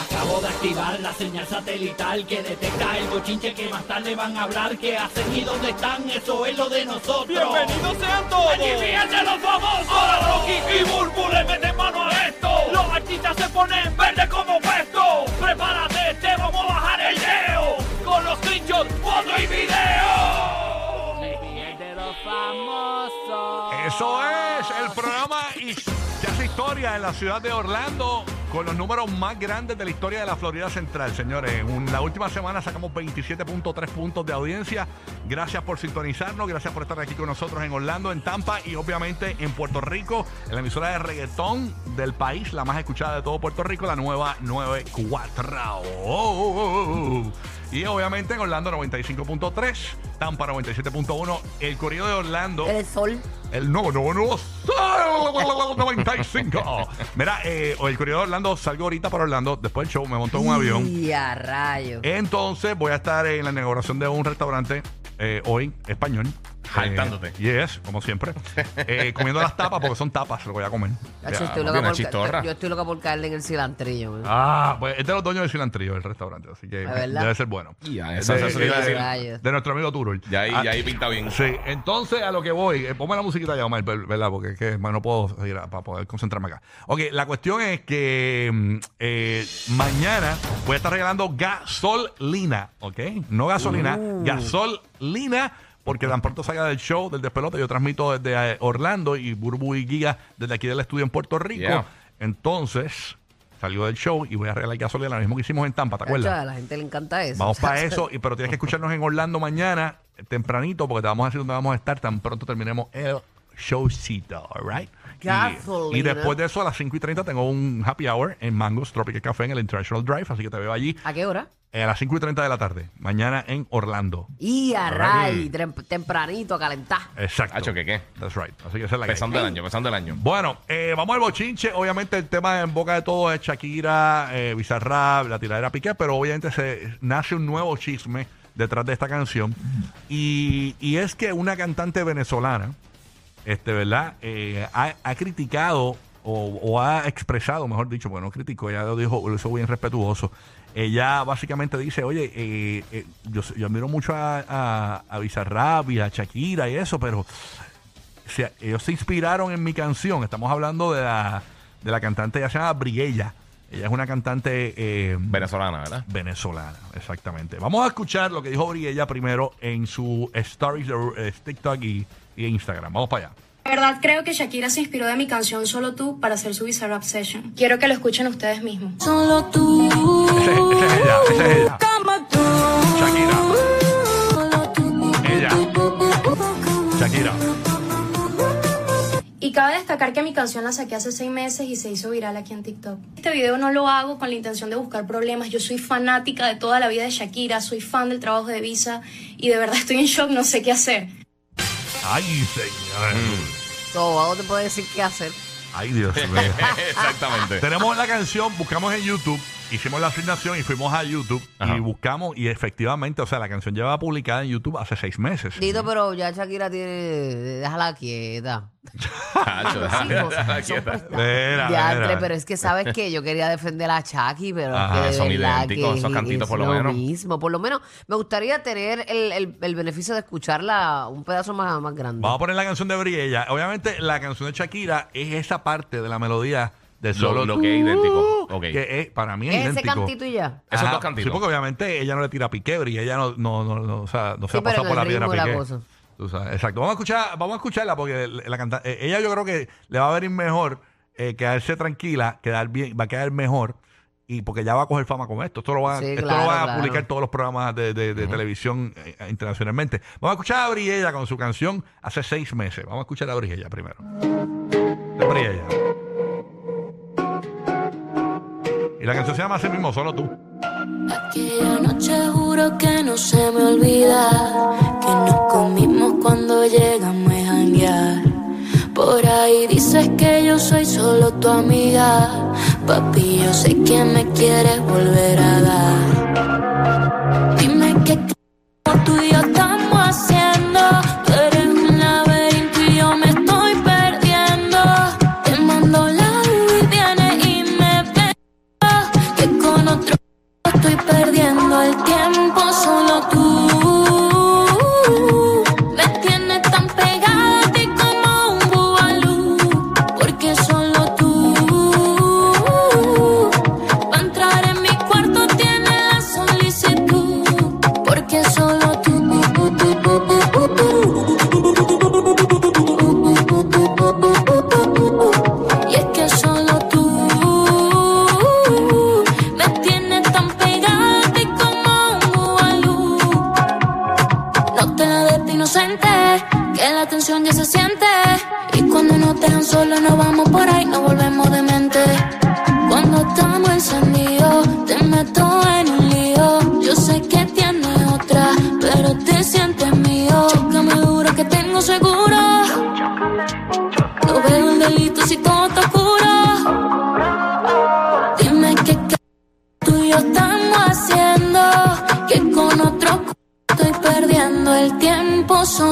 Acabo de activar la señal satelital que detecta el bochinche que más tarde van a hablar. ¿Qué hacen y dónde están? Eso es lo de nosotros. ¡Bienvenidos sean todos! ¡Aquí fíjense los famosos! Ahora Rocky y Burbu le meten mano a esto. Los artistas se ponen verde como puesto. Prepárate, te vamos a bajar el leo. Con los screenshots, foto y video. Es de los famosos. Eso es el programa y que hace historia en la ciudad de Orlando con los números más grandes de la historia de la Florida Central, señores. En la última semana sacamos 27.3 puntos de audiencia. Gracias por sintonizarnos, gracias por estar aquí con nosotros en Orlando, en Tampa y obviamente en Puerto Rico, en la emisora de reggaetón del país, la más escuchada de todo Puerto Rico, la nueva 94. Oh, oh, oh, oh. Y obviamente en Orlando 95.3, Tampa 97.1, el corrido de Orlando. El sol. El no, no, no. Sol 95. Mira, eh, el corrido de Orlando salgo ahorita para Orlando. Después del show me monto en un avión. Y a rayo. Entonces voy a estar en la inauguración de un restaurante eh, hoy, español. Jaltándote. Eh, yes, como siempre. Eh, comiendo las tapas porque son tapas, lo voy a comer. Hacho, Ya, estoy no loca tiene por- chistorra. yo estoy loca por caerle en el cilantrillo. man. Ah, pues es de los dueños del cilantrillo del restaurante, así que ¿De verdad? debe ser bueno. Ya, Es eso- de, eso le iba a de- decir. Rayos. de nuestro amigo Turul. Ya ahí, Ah, ya ahí pinta bien. Sí, entonces a lo que voy, eh, ponme la musiquita ya, Omar, ver- ¿verdad? Porque es que man, no puedo ir a- para poder concentrarme acá. Ok, la cuestión es que mm, eh, mañana voy a estar regalando gasolina, ¿ok? No gasolina, gasolina, porque tan pronto salga del show, del despelote, yo transmito desde eh, Orlando y Burbu y Giga desde aquí del estudio en Puerto Rico. Yeah. Entonces, salgo del show y voy a regalar gasolina, lo mismo que hicimos en Tampa, ¿te acuerdas? a la gente le encanta eso. Vamos para eso, y, pero tienes que escucharnos en Orlando mañana, tempranito, porque te vamos a decir dónde vamos a estar tan pronto terminemos el showcito, alright? Y, Gasolina. y después de eso, a las 5 y 30, tengo un happy hour en Mangos Tropical Café en el International Drive, así que te veo allí ¿A qué hora? Eh, a las 5 y 30 de la tarde, mañana en Orlando. Y a ray, tempranito a calentar. Exacto. Hacho, ¿qué qué? That's right. Así que esa es la que. Empezando el año, empezando el año. Bueno, eh, vamos al bochinche. Obviamente el tema en boca de todo es Shakira, eh, Bizarrap, la tiradera Piqué, pero obviamente se nace un nuevo chisme detrás de esta canción. Y, y es que una cantante venezolana, este, ¿verdad? Eh, ha, ha criticado o, o ha expresado, mejor dicho, porque no criticó, ella lo dijo, lo hizo bien respetuoso. Ella básicamente dice, oye, eh, eh, yo, yo admiro mucho a, a, a Bizarrap y a Shakira y eso, pero se- ellos se inspiraron en mi canción. Estamos hablando de la, de la cantante, ella se llama Briguella. Ella es una cantante eh, Venezolana, ¿verdad? venezolana, exactamente. Vamos a escuchar lo que dijo Briguella primero en su stories de eh, TikTok y, y Instagram. Vamos para allá. La verdad creo que Shakira se inspiró de mi canción Solo tú para hacer su Bizarrap Session. Quiero que lo escuchen ustedes mismos. Solo tú. Ese, ese es ella, ese es ella. Shakira. Solo tú. Ella. Shakira. Y cabe destacar que mi canción la saqué hace seis meses y se hizo viral aquí en TikTok. Este video no lo hago con la intención de buscar problemas. Yo soy fanática de toda la vida de Shakira, soy fan del trabajo de Visa y de verdad estoy en shock, no sé qué hacer. Ay, señor. Todo te puede decir qué hacer. Ay, Dios mío. Exactamente. Tenemos la canción, buscamos en YouTube, hicimos la asignación y fuimos a YouTube Ajá. y buscamos y efectivamente, o sea, la canción lleva publicada en YouTube hace seis meses. Dito, pero ya Shakira tiene. Déjala quieta. Hacho, Sí, déjala quieta. Mira, mira. pero es que sabes que yo quería defender a Chucky, pero Ajá, que de son idénticos, que esos cantitos es por lo menos. mismo. Por lo menos me gustaría tener el, el- el beneficio de escucharla un pedazo más, más grande. Vamos a poner la canción de Briella. Obviamente, la canción de Shakira es esa parte de la melodía de Lo- solo lo que es idéntico. Ok. Que es- para mí es, ¿Es ese idéntico. cantito y ya? Esos Ajá, dos cantitos. Sí, porque obviamente ella no le tira a Piqué, Briella ella no, no, no, no, o sea, no se Sí, ha pasado por la el piedra a ritmo y la Piqué. cosa. Tú sabes, exacto. Vamos a escuchar, vamos a escucharla porque la canta- eh, ella yo creo que le va a venir mejor eh, quedarse tranquila, quedar bien, va a quedar mejor y porque ya va a coger fama con esto. Esto lo van, Sí, esto claro, lo van a claro. publicar todos los programas de, de- de televisión eh, internacionalmente. Vamos a escuchar a Briella con su canción hace seis meses. Vamos a escuchar a Briella primero. De Briella. Y la canción se llama así mismo, solo tú. Aquella noche juro que no se me olvida que nos comimos cuando llegamos a janguear. Por ahí dices que yo soy solo tu amiga. Papi, yo sé que me quieres volver a dar. Dime qué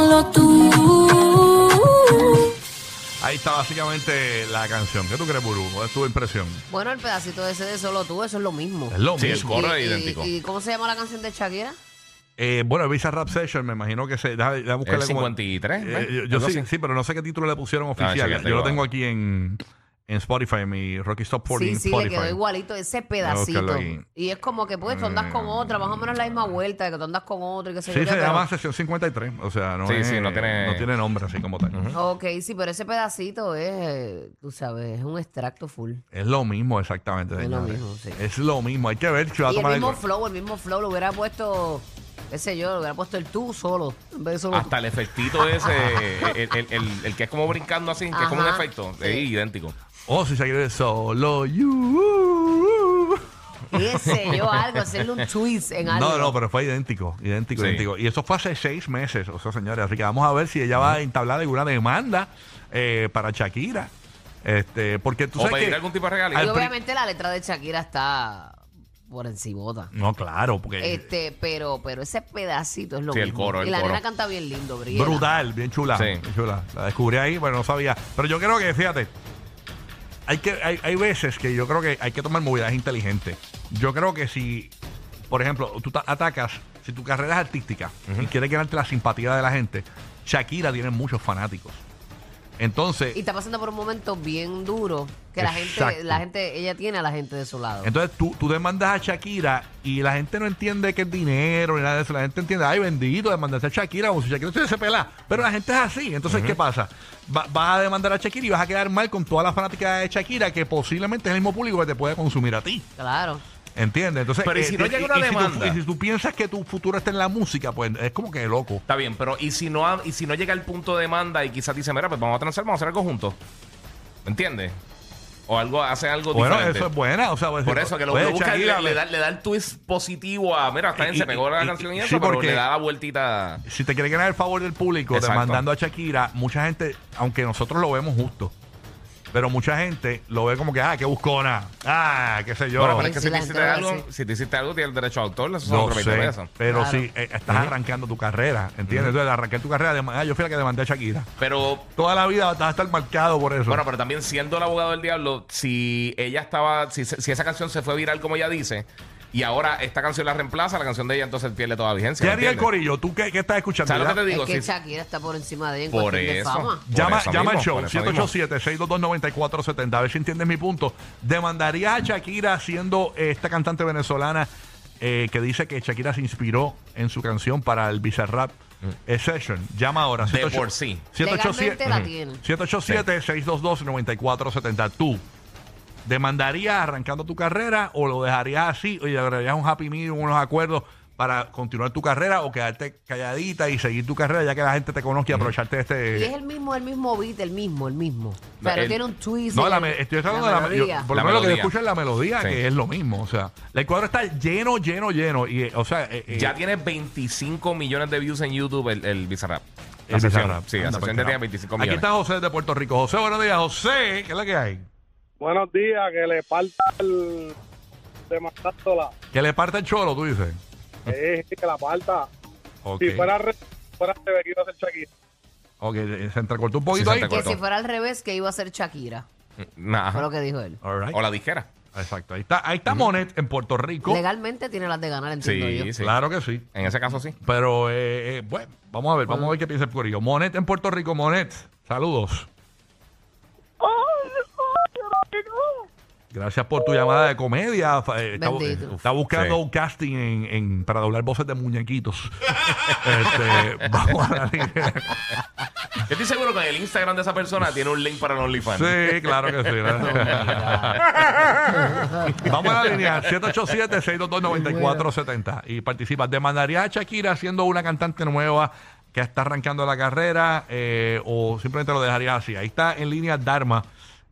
solo tú. Ahí está básicamente la canción. ¿Qué tú crees, Buru? ¿Cuál es tu impresión? Bueno, el pedacito ese de solo tú, eso es lo mismo. Es lo Sí, el mismo. coro ¿Y- es y- idéntico. ¿Y cómo se llama la canción de Shakira? Eh, bueno, el Visa Rap Session, me imagino que se. Deja, deja buscarle El como- 53, Eh, yo- yo Algo sí, así. sí, pero no sé qué título le pusieron Ah, oficial. chécate, yo lo va. tengo aquí en, en Spotify, en mi Rocky Stop 40 Sí, en sí, le Spotify. quedó igualito ese pedacito. Y es como que pues tú andas con otra, más o menos la misma vuelta, de que tú andas con otro y que se Sí, se llama Sesión 53. O sea, no, Sí, es- sí, no tiene- no tiene nombre así como tal. Ok, sí, pero ese pedacito es, eh, tú sabes, es un extracto full. Es lo mismo, exactamente. Es lo señores. mismo, sí. Es lo mismo. Hay que ver si va a Y el tomar el mismo flow, el mismo flow, lo hubiera puesto, qué sé yo, lo hubiera puesto el tú solo, en vez de solo Hasta el efectito ese, el, el- el- el que es como brincando así, que es como un Ajá, efecto, sí. es idéntico. Oh, si se quiere solo you. qué sé yo, algo, hacerle un twist en algo. No, no, pero fue idéntico, idéntico, Sí. idéntico. Y eso fue hace seis meses, o sea, señores. Así que vamos a ver si ella va a entablar alguna demanda eh, para Shakira. Este, porque tú O sabes pedir que- algún tipo de regalo. Y al pri- obviamente la letra de Shakira está por encimota. No, claro, porque Este, pero, pero ese pedacito es lo Sí, el mismo. coro, el y la coro. nena canta bien lindo, Briela. brutal, bien chula, Sí. bien chula. La descubrí ahí, pero no sabía. Pero yo creo que, fíjate, hay que hay, hay veces que yo creo que hay que tomar movidas inteligentes. Yo creo que si, por ejemplo, tú ta- atacas, si tu carrera es artística y quieres ganarte la simpatía de la gente, Shakira tiene muchos fanáticos. Entonces, Y está pasando por un momento bien duro que la gente, la gente, ella tiene a la gente de su lado. Entonces tú, tú demandas a Shakira y la gente no entiende que es dinero ni nada de eso. La gente entiende, ay, bendito, demandaste a Shakira como si Shakira se pela. Pero la gente es así. Entonces, ¿qué pasa? Va- vas a demandar a Shakira y vas a quedar mal con toda la fanática de Shakira que posiblemente es el mismo público que te puede consumir a ti. Claro. ¿Entiendes? Entonces, Pero ¿y si no llega una si tú- demanda? y si tú piensas que tu futuro está en la música, pues es como que loco. Está bien, pero ¿y si no ha- y si no llega el punto de demanda y quizás dice, mira, pues vamos a transar, vamos a hacer algo juntos? ¿Me entiendes? O algo, hace algo Bueno, diferente. eso es buena. O sea, pues, Por eso que lo oye, que busca es- Shakira, le, le da, le da el twist positivo a, mira, está bien, Y- se pegó la y- canción y eso, pero porque- le da la vueltita. si te quiere ganar el favor del público Exacto. demandando a Shakira, mucha gente, aunque nosotros lo vemos justo, pero mucha gente lo ve como que, ah, qué buscona, ah, qué sé yo. Bueno, pero es que si te hiciste algo, si te hiciste algo, tienes el derecho a autor, eso son no otros 20 sé, pesos. pero Claro. si eh, estás arrancando tu carrera, ¿entiendes? Entonces, arranqué tu carrera, ah, yo fui la que demandé a Shakira. Pero Toda la vida vas a estar marcado por eso. Bueno, pero también siendo el abogado del diablo, si ella estaba, si, si esa canción se fue viral como ella dice, y ahora esta canción la reemplaza, la canción de ella entonces pierde toda vigencia. ¿Qué ¿me haría el entiendes? corillo? ¿Tú qué, qué estás escuchando? ¿Sabes lo que te digo? es que Si- Shakira está por encima de ella en Por cuestión de eso. fama. Por Llama, eso llama al mismo, show, por eso mismo. 787-622-9470. A ver si entiendes mi punto. ¿Demandaría a Shakira siendo eh, esta cantante venezolana eh, que dice que Shakira se inspiró en su canción para el Bizarrap eh, Session? Llama ahora. Mm. De 787 por sí. Legalmente la tiene. 787-622-9470. Tú. ¿Demandarías arrancando tu carrera o lo dejarías así o le agregarías un happy medium, unos acuerdos para continuar tu carrera o quedarte calladita y seguir tu carrera ya que la gente te conozca y aprovecharte de este... Y es el mismo, el mismo beat, el mismo, el mismo. O sea, no El- tiene un twist. No, la el- estoy hablando de la, yo- melodía. por La lo menos lo que escucho es la melodía, Sí. que es lo mismo. O sea, el cuadro está lleno, lleno, lleno. Y, o sea, eh, eh, Ya tiene 25 millones de views en YouTube el, el Bizarrap. La el. Bizarrap. Sí, la Anda, tiene carajo. 25 Aquí millones. está José de Puerto Rico. José, buenos días. José, ¿qué es la que hay? Buenos días, que le falta el demandándola. Que le parte el cholo, tú dices. Eh, que la falta. Ok. Si fuera re, fuera re, que iba a ser Shakira. Ok, se entrecortó un poquito Sí, se ahí. entrecortó. Que si fuera al revés, que iba a ser Shakira. Nah. Fue lo que dijo él. All right. O la dijera. Exacto. Ahí está, ahí está Monet en Puerto Rico. Legalmente tiene las de ganar, entiendo Sí, yo. sí. Claro que sí. En ese caso sí. Pero, eh, eh, bueno, vamos a ver, vamos a ver qué piensa el corillo. Monet en Puerto Rico, Monet. Saludos. Gracias por tu llamada de comedia. Eh, Está, buscando Sí. un casting en, en- para doblar voces de muñequitos. este, vamos a la línea. Yo estoy seguro que en el Instagram de esa persona tiene un link para el OnlyFans. Sí, claro que sí. Vamos a la línea 787-622-9470 y participa. ¿Demandarías a Shakira siendo una cantante nueva que está arrancando la carrera eh, o simplemente lo dejarías así? Ahí está en línea Dharma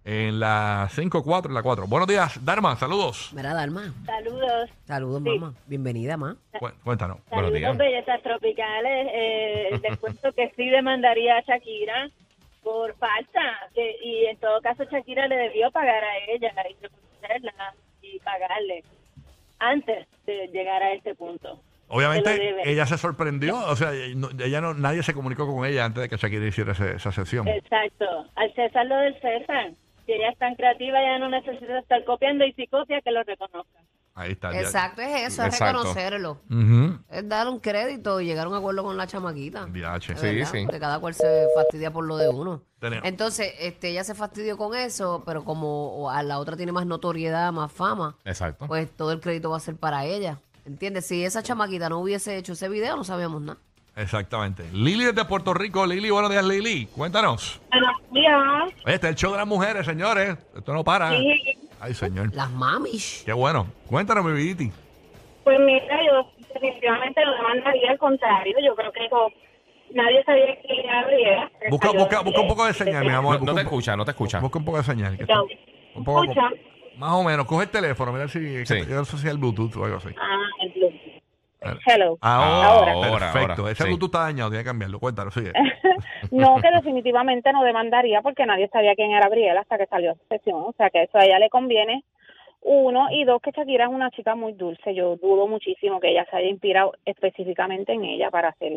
en la 5-4 y la 4. Buenos días, Dharma, saludos. Mira, Dalma. Saludos. Saludos, Sí. mamá. Bienvenida, ma. Cu- Cuéntanos. Buenos días. Saludos, bellezas tropicales. Eh, les cuento que sí demandaría a Shakira por falta. Que, y en todo caso, Shakira le debió pagar a ella y reconocerla y pagarle antes de llegar a este punto. Obviamente ella se sorprendió, o sea, no- ella no, nadie se comunicó con ella antes de que Shakira hiciera ese- esa sesión. Exacto. Al César lo del César. Si ella es tan creativa, ya no necesita estar copiando y si copia, que lo reconozca. Ahí está. ya. Exacto, es eso, es Exacto. reconocerlo. Ujú. Es dar un crédito y llegar a un acuerdo con la chamaquita. Diache. De Sí, verdad, sí. Porque cada cual se fastidia por lo de uno. Tenemos. Entonces, este, ella se fastidió con eso, pero como a la otra tiene más notoriedad, más fama, Exacto. pues todo el crédito va a ser para ella. ¿Entiendes? Si esa chamaquita no hubiese hecho ese video, no sabíamos nada. Exactamente. Lili desde Puerto Rico. Lili, buenos días, Lili. Cuéntanos. Buenos días. Este es el show de las mujeres, señores. Esto no para. Sí. Ay, señor. Las mamis. Qué bueno. Cuéntanos, mi viditi. Pues mira, yo definitivamente lo demandaría al contrario. Yo creo que co- nadie sabía que era Gabriela. Busca, busca, busca un poco de señal, mi amor. No, no te escucha, no te escucha. Busca un poco de señal. que está- un poco- Escucha. Más o menos. Coge el teléfono, mira si. que- Sí. Yo no sé si es el Bluetooth o algo así. Ah, el Bluetooth. Hello. Ahora. Perfecto. ahora, Ese sí. Bluetooth está dañado, tiene que cambiarlo. Cuéntanos, sigue. No, que definitivamente no demandaría porque nadie sabía quién era Gabriela hasta que salió su sesión. O sea, que eso a ella le conviene. Uno, y dos, que Shakira es una chica muy dulce. Yo dudo muchísimo que ella se haya inspirado específicamente en ella para hacer,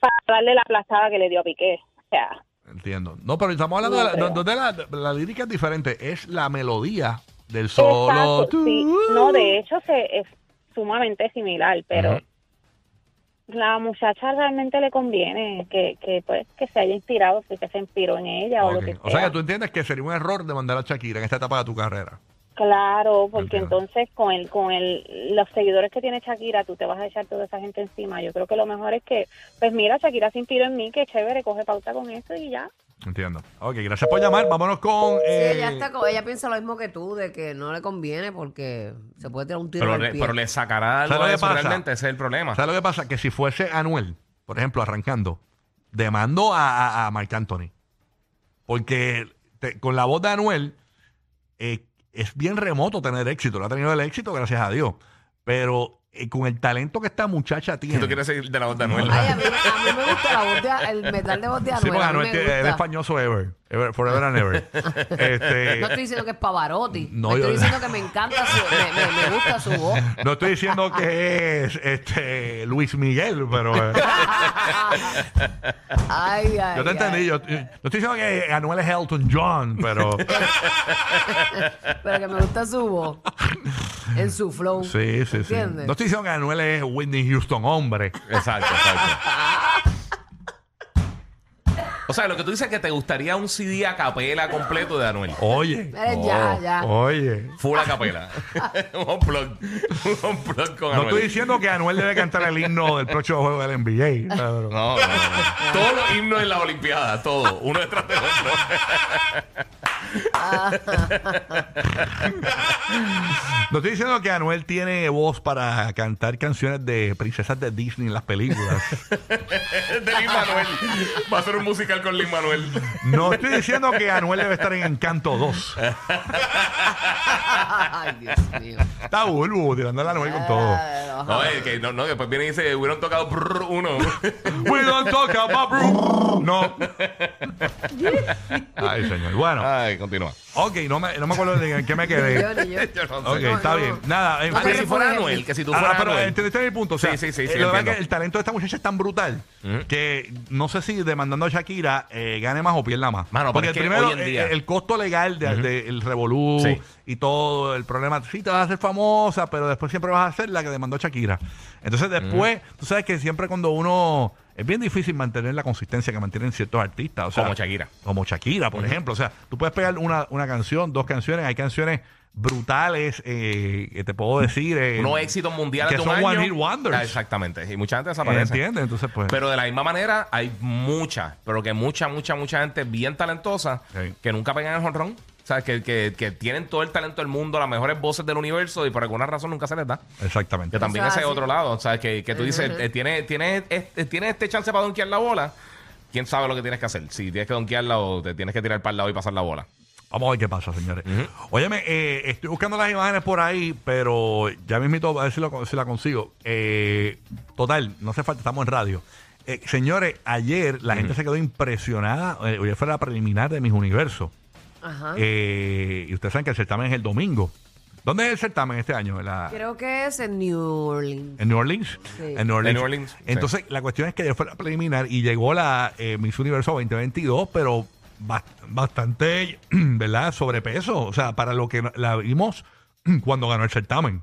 para darle la aplastada que le dio a Piqué. O sea, Entiendo. No, pero estamos hablando de la, donde la, la lírica es diferente. Es la melodía del solo. Exacto, sí. No, de hecho se, es sumamente similar, pero la muchacha realmente le conviene que, que pues que se haya inspirado, sí, que se inspiró en ella o lo que sea. O sea que tú entiendes que sería un error de mandar a Shakira en esta etapa de tu carrera. Claro, porque entonces con el con el los seguidores que tiene Shakira, tú te vas a echar toda esa gente encima. Yo creo que lo mejor es que, pues mira, Shakira se inspiró en mí, que chévere, coge pauta con eso y ya. Entiendo. Ok, gracias por llamar. Vámonos con. Sí, eh, ella, está, co- ella piensa lo mismo que tú, de que no le conviene porque se puede tirar un tiro Pero en le, pie. pero le sacará algo ¿Sabes lo de que eso pasa? realmente, ese es el problema. ¿Sabes lo que pasa? Que si fuese Anuel, por ejemplo, arrancando, demando a, a, a Marc Anthony. Porque te- con la voz de Anuel eh, es bien remoto tener éxito. Lo ha tenido el éxito, gracias a Dios. Pero eh, con el talento que esta muchacha Si tiene. tú quieres seguir de la voz de Anuel. Ay, a, mí, a mí me gusta la voz de, el metal de voz de Sí, Anuel. porque a mí Anuel es españoso ever, ever- Forever and ever. este, No estoy diciendo que es Pavarotti. No, No, yo- estoy diciendo que me encanta su, me, me- me gusta su voz. no estoy diciendo que es este Luis Miguel, pero. eh, Ay, ay. Yo te ay. entendí. Yo, yo- no estoy diciendo que Anuel es Elton John, pero. Pero que me gusta su voz. En su flow. sí, sí, sí. ¿Entiendes? No estoy diciendo que Anuel es Whitney Houston, hombre. Exacto, exacto. O sea, lo que tú dices es que te gustaría un CD a capela completo de Anuel. Oye. Eh, ya, Oh, ya. Oye. Full a capela. un unplug. Un unplug con No Anuel. estoy diciendo que Anuel debe cantar el himno del próximo juego del NBA. pero- No, no, no, no. Todos los himnos en la Olimpiada, todos, uno detrás del otro. No estoy diciendo que Anuel tiene voz para cantar canciones de princesas de Disney en las películas. de Lin Manuel. Va a ser un musical con Lin Manuel. No estoy diciendo que Anuel debe estar en Encanto 2. Ay, Dios mío. Está Bulbu tirándole a Anuel con todo. No, No, es que no, no, después viene y dice, hubieron tocado brrr, uno. We don't talk about Bruce. No. Ay, señor. Bueno, Ay, continúa. Ok, no me, no me acuerdo de en qué me quedé. Yo ni yo. Yo no Ok. No, está no. bien. Nada, en Ah, Ah, que fin. si fuera Anuel, que si tú Ah, fueras pero Anuel. entendiste mi punto. O sea, Sí, sí, sí, sí, eh, lo que pasa es entiendo. que el talento de esta muchacha es tan brutal Ujú. que no sé si demandando a Shakira eh, gane más o pierda más. Mano, pero Porque es que primero, hoy en día- eh, el costo legal del de, el revolú Sí. y todo el problema, sí te vas a hacer famosa, pero después siempre vas a ser la que demandó a Shakira. Entonces después, tú sabes que siempre cuando uno... Es bien difícil mantener la consistencia que mantienen ciertos artistas. O sea, Como Shakira. Como Shakira, por ejemplo. O sea, tú puedes pegar una, una canción, dos canciones. Hay canciones brutales eh, que te puedo decir. eh, Unos éxitos mundiales que de un son año. One Hit Wonders. Ah, exactamente. Y mucha gente desaparece. ¿Entiendes? Entonces, pues. Pero de la misma manera, hay mucha, pero que mucha, mucha, mucha gente bien talentosa Sí. que nunca pegan el jonrón. O sea, que, que, que tienen todo el talento del mundo, las mejores voces del universo y por alguna razón nunca se les da. Exactamente. Que también Eso ese es así. otro lado. O sea, que, que tú dices, eh, tiene, tiene, este, tiene este chance para donkear la bola. ¿Quién sabe lo que tienes que hacer? Si tienes que donkearla o te tienes que tirar para el lado y pasar la bola. Vamos a ver qué pasa, señores. Óyeme, eh, estoy buscando las imágenes por ahí, pero ya me invito a ver si, lo- si la consigo. Eh, total, no hace falta, estamos en radio. Eh, señores, ayer la gente se quedó impresionada. Eh, hoy fue la preliminar de Mis Universos. Ajá. Eh, y ustedes saben que el certamen es el domingo. ¿Dónde es el certamen este año? La- Creo que es en New Orleans. ¿En New Orleans? Sí. En New Orleans. En New Orleans, sí. Entonces, la cuestión es que ya fue la preliminar y llegó la eh, Miss Universo 2022, pero bast- bastante, ¿verdad? Sobrepeso. O sea, para lo que la vimos cuando ganó el certamen.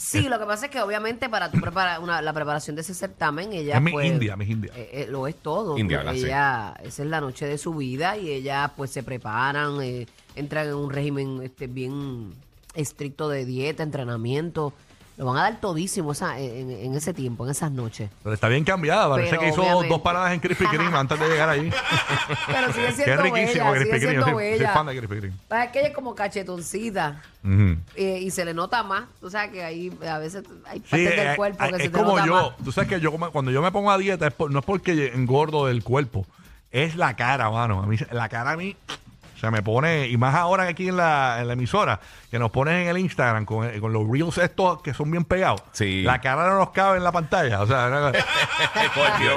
Sí, lo que pasa es que obviamente para tu prepara una, la preparación de ese certamen, ella Es mi pues, India, mi India. eh, eh, lo es todo. India. Sí. ella, esa es la noche de su vida y ellas pues se preparan, eh, entran en un régimen este bien estricto de dieta, entrenamiento. Lo van a dar todísimo esa, en, en ese tiempo, en esas noches. Pero está bien cambiada. Parece Pero que hizo obviamente- dos paradas en Krispy Kreme antes de llegar allí. Pero sigue siendo riquísimo bella, Krispy sigue Kreme. siendo Yo soy, soy bella. fan de Krispy Kreme. Pasa que ella es como cachetoncita Ujú. eh, y se le nota más. Tú sabes que ahí a veces hay Sí, partes del eh, cuerpo eh, que es se te como nota yo. más. Tú sabes que yo como- cuando yo me pongo a dieta es por- no es porque engordo del cuerpo, es la cara, mano. A mí, la cara a mí se me pone, y más ahora aquí en la, en la emisora, que nos ponen en el Instagram con, eh, con los reels estos que son bien pegados. Sí. La cara no nos cabe en la pantalla. O sea, no-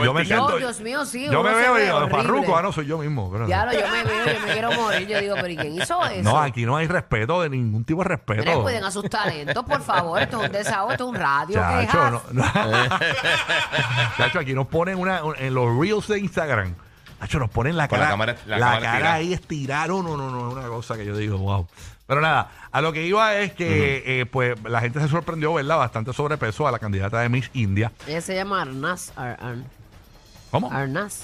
yo me siento. No, Dios mío, sí. yo me veo ve y digo, farruco, ah, no soy yo mismo. pero- Ya lo, yo me veo, yo me quiero morir. Yo digo, pero ¿y quién hizo eso? no, aquí no hay respeto de ningún tipo de respeto. Mira, cuiden a sus talentos, por favor. Esto es un desahogo, esto es un radio. Chacho, no, no. Chacho, aquí nos ponen una, un- en los reels de Instagram. Nos ponen la Con cara, la cámara- la la cámara cara ahí estirada. No, no, no, no, es una cosa que yo digo, wow. Pero nada, a lo que iba es que eh, pues la gente se sorprendió, ¿verdad? Bastante sobrepeso a la candidata de Miss India. Ella se llama Arnaz. Ar- Ar- ¿Cómo? Arnaz.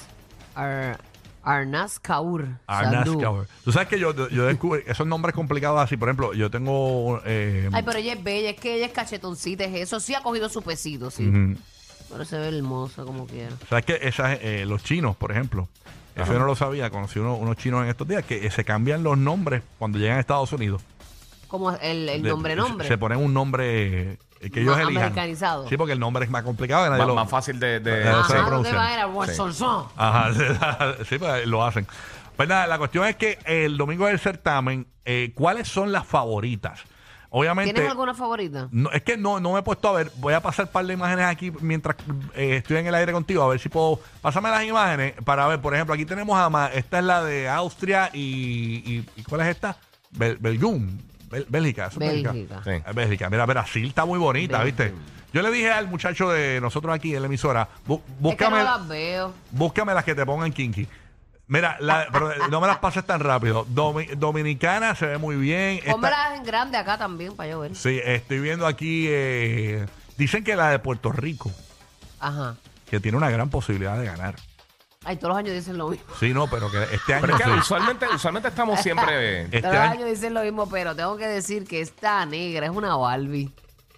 Ar- Arnaz Kaur. Arnaz Sandhu. Kaur. Tú sabes que yo, yo descubrí esos nombres complicados así. Por ejemplo, yo tengo. eh, Ay, pero ella es bella, es que ella es cachetoncita, es eso. Sí ha cogido su pesito, sí. ujú. Pero se ve hermosa como quiera. ¿Sabes que esas, eh, los chinos, por ejemplo? Eso yo no lo sabía. Conocí uno- unos chinos en estos días que eh, se cambian los nombres cuando llegan a Estados Unidos. Como el, el De- nombre, nombre. Se, se ponen un nombre eh, que ellos Más elijan. americanizado. Sí, porque el nombre es más complicado. nadie Más, lo- más fácil de. de- Ajá. Ajá, ¿dónde pronunciar. va a ir? A Washington. Ajá, sí, pues lo hacen. Pues nada, la cuestión es que el domingo del certamen, eh, ¿cuáles son las favoritas? Obviamente. ¿Tienes alguna favorita? No, es que no, no me he puesto a ver. Voy a pasar un par de imágenes aquí mientras eh, estoy en el aire contigo. A ver si puedo. Pásame las imágenes para ver. Por ejemplo, aquí tenemos a. Ma- Esta es la de Austria y. y- ¿y ¿Cuál es esta? Bel, Belgium. Bel- Bélgica. ¿eso es Bélgica. Sí. Es Bélgica. Mira, Brasil está muy bonita, Bélgica. ¿viste? Yo le dije al muchacho de nosotros aquí en la emisora: "Bú- Es que búscame, no las veo. búscame las que te pongan kinky. Mira, la- pero no me las pases tan rápido. Domi- Dominicana se ve muy bien. Esta- Pónmelas en grande acá también para yo ver. Sí, estoy viendo aquí. eh, dicen que la de Puerto Rico, Ajá. que tiene una gran posibilidad de ganar. Ay, todos los años dicen lo mismo. Sí, no, pero que este año. Pero es que sí. usualmente, usualmente estamos siempre. Este todos los año- años dicen lo mismo, pero tengo que decir que esta negra es una Barbie.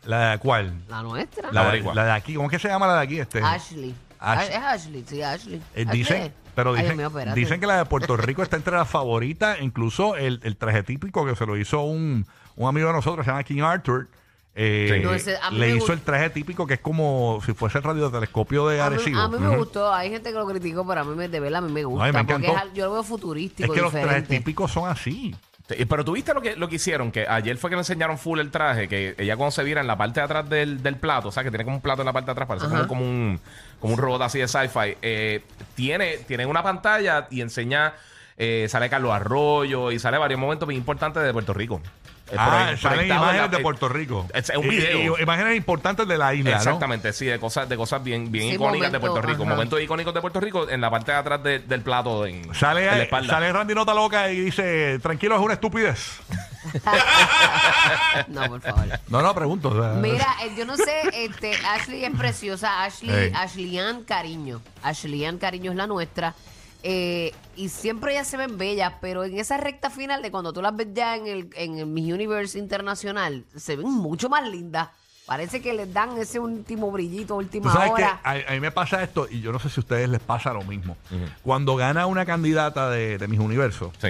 ¿La de cuál? La nuestra. La, La boricua. la de aquí. ¿Cómo es que se llama la de aquí? Este? Ashley. Ash- Es Ashley, sí, Ashley. Eh, Ashley. dicen, pero Ay, Dios dicen, mío, espérate. dicen que la de Puerto Rico está entre las favoritas, incluso el, el traje típico que se lo hizo un, un amigo de nosotros, se llama King Arthur. eh, Sí. No, ese- a mí le me hizo gust- el traje típico que es como si fuese el radiotelescopio de A mí, Arecibo. a mí me Ujú. gustó. Hay gente que lo criticó, pero a mí me, de verdad a mí me gusta. Me porque encantó. es al- yo lo veo Es futurístico, que los trajes diferente. típicos son así. Sí, Pero tú viste lo que, lo que hicieron, que ayer fue que le enseñaron full el traje, que ella cuando se vira en la parte de atrás del, del plato, o sea, que tiene como un plato en la parte de atrás, parece como, como un, como un robot así de sci-fi, eh, tiene, tiene una pantalla y enseña, eh, sale Carlos Arroyo y sale varios momentos bien importantes de Puerto Rico. Eh, Ah, salen imágenes la- de Puerto Rico. Es, es un Y- video. y- imágenes importantes de la isla, ¿no? Exactamente, sí, de cosas, de cosas bien, bien Sí, icónicas de Puerto Rico. ajá. Momentos icónicos de Puerto Rico en la parte de atrás de- del plato en, en la Sale, espalda. sale Randy Nota Loca y dice, tranquilo, es una estupidez. No, por favor. No, no, pregunto. o sea, Mira, eh, yo no sé, este, Ashley es preciosa. Ashley, Ey. Ashley Cariño. Ashley Cariño es la nuestra. Eh, y siempre ellas se ven bellas, pero en esa recta final de cuando tú las ves ya en el, en el Miss Universe Internacional, se ven mucho más lindas. Parece que les dan ese último brillito, Tú última sabes que hora. a, a mí me pasa esto, y yo no sé si a ustedes les pasa lo mismo. Cuando gana una candidata de, de Mis Universos, Sí.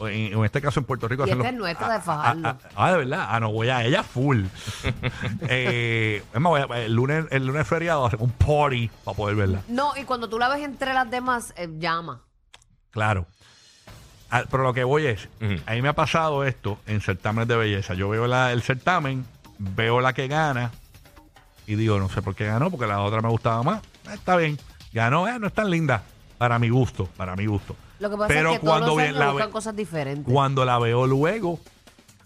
En, en este caso en Puerto Rico... Y hacen esta los- es nuestra de ah, Fajardo. Ah, ah, de verdad. Ah, no, voy a ella full. eh, es más, voy a- el, lunes, el lunes feriado hacemos un party para poder verla. No, y cuando tú la ves entre las demás, eh, llama. Claro. Ah, pero lo que voy es, Ujú. a mí me ha pasado esto en certámenes de belleza. Yo veo la- el certamen, veo la que gana y digo, no sé por qué ganó, porque la otra me gustaba más. Ah, Está bien, ganó, eh, no es tan linda. Para mi gusto, para mi gusto. Lo que pasa Pero es que todos cuando los bien años la buscan cosas diferentes. Cuando la veo luego,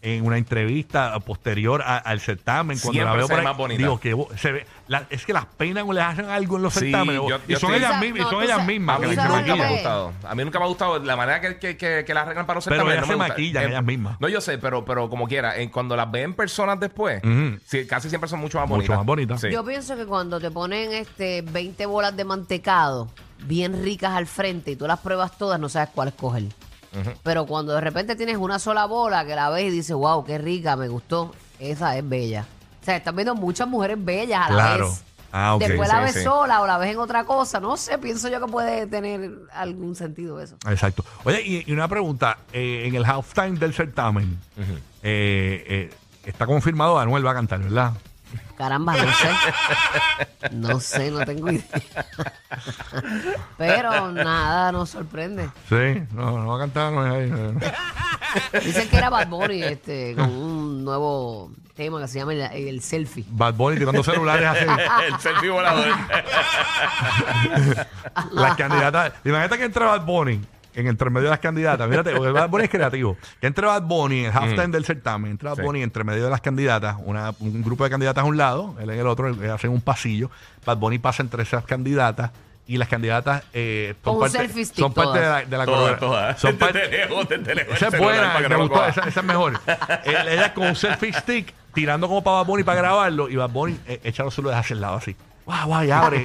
en una entrevista posterior a- al certamen, cuando Siempre la veo se por ve ahí, más bonita. digo que bo- se ve, la- es que las peinan o les hacen algo en los Sí, certámenes. yo- y yo son estoy- ellas mismas, y son ellas sabes- mismas. A que mí las ¿sabes nunca me ha gustado. A mí nunca me ha gustado la manera que, que, que, que las arreglan para los Pero certámenes. ellas no me se gusta. maquillan, Eh, ellas mismas. No, yo sé, pero, pero como quiera, en- cuando las ven personas después, Ujú. sí, casi siempre son mucho más Mucho bonitas. más bonitas. Sí. Yo pienso que cuando te ponen este 20 bolas de mantecado bien ricas al frente y tú las pruebas todas, no sabes cuál escoger. Pero cuando de repente tienes una sola bola que la ves y dices, wow, qué rica, me gustó, esa es bella. O sea, estás viendo muchas mujeres bellas a la vez. Ah. Después Sí, la ves sí. sola o la ves en otra cosa. No sé, pienso yo que puede tener algún sentido eso. Exacto. Oye, y, y una pregunta. eh, en el halftime del certamen, eh, eh, está confirmado Anuel va a cantar, ¿verdad? Caramba, no sé. No sé, no tengo idea. Pero nada, nos sorprende. Sí, no, no va a cantar Anuel. ahí. Dicen que era Bad Bunny este, con un nuevo tema que se llama el, el selfie. Bad Bunny tirando celulares así. el selfie volador. las candidatas. Imagínate que entre Bad Bunny en entre medio de las candidatas. Mírate, porque Bad Bunny es creativo. Que entre Bad Bunny en el halftime del certamen, entra Bad Sí. Bunny entre medio de las candidatas, una- un grupo de candidatas a un lado, él en el otro, hacen un pasillo. Bad Bunny pasa entre esas candidatas. Y las candidatas eh, son, Con un parte, selfie stick son parte de la, todas. de la Todas. Son parte- esa es buena, me gustó, esa, esa es mejor. Ella con un selfie stick tirando como para Bad Bunny para grabarlo y Bad Bunny eh, echa los celulares hacia el lado así. Guau, guau, y abre.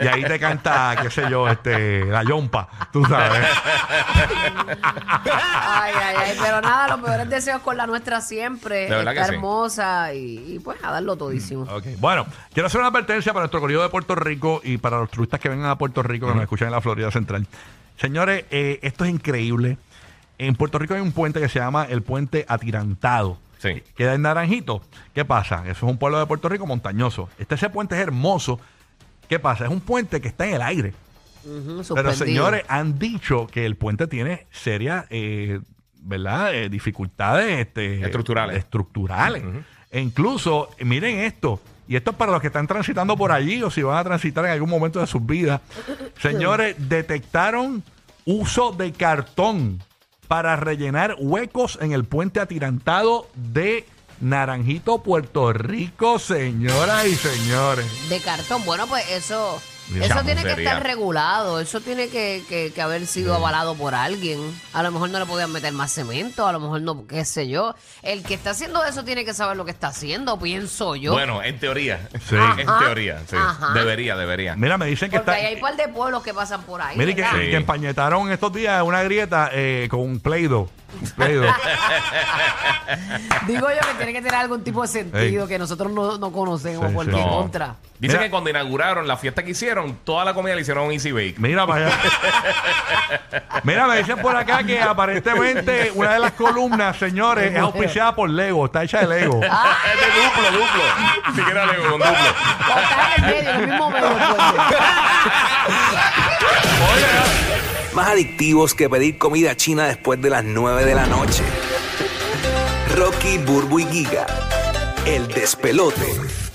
y, y ahí te canta, qué sé yo, este, la yompa, tú sabes. Ay, ay, ay. Pero nada, los mejores deseos con la nuestra siempre. De verdad Está que sí. hermosa y, y pues a darlo todísimo. Ok, Bueno, quiero hacer una advertencia para nuestro corrido de Puerto Rico y para los turistas que vengan a Puerto Rico, que nos escuchan en la Florida Central. Señores, eh, esto es increíble. En Puerto Rico hay un puente que se llama el Puente Atirantado. Sí. Queda en Naranjito. ¿Qué pasa? Eso es un pueblo de Puerto Rico montañoso. Este ese puente es hermoso. ¿Qué pasa? Es un puente que está en el aire. Pero señores, han dicho que el puente tiene serias, eh, ¿verdad? Eh, dificultades este, Estructurales. estructurales. E incluso, miren esto, y esto es para los que están transitando por allí o si van a transitar en algún momento de sus vidas. Señores, detectaron uso de cartón para rellenar huecos en el puente atirantado de Naranjito, Puerto Rico, señoras y señores. De cartón. Bueno, pues eso. Eso tiene que estar regulado, eso tiene que, que- que haber sido avalado por alguien. A lo mejor no le podían meter más cemento, a lo mejor no, qué sé yo. El que está haciendo eso tiene que saber lo que está haciendo, pienso yo. Bueno, en teoría. Sí. En Ajá. teoría, sí. Ajá. Debería, debería. Mira, me dicen que Porque ahí hay un par de pueblos que pasan por ahí. Mire que, ¿verdad? Sí. que empañetaron estos días una grieta eh, con un Play-Doh. Digo yo que tiene que tener algún tipo de sentido Ey. que nosotros no, no conocemos Sí, por sí. qué No. contra. Dicen Mira. que cuando inauguraron la fiesta que hicieron, toda la comida la hicieron en Easy Bake. Mira para allá. Mira, me dicen por acá que aparentemente una de las columnas, señores, es auspiciada por Lego. Está hecha de Lego. Ah. es de duplo, duplo. Si quieres Lego con duplo. O está en el medio, en el mismo medio. pues. Más adictivos que pedir comida china después de las 9 de la noche. Rocky, Burbu y Giga. El despelote.